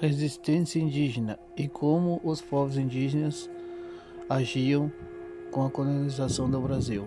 resistência indígena e como os povos indígenas agiam com a colonização do Brasil.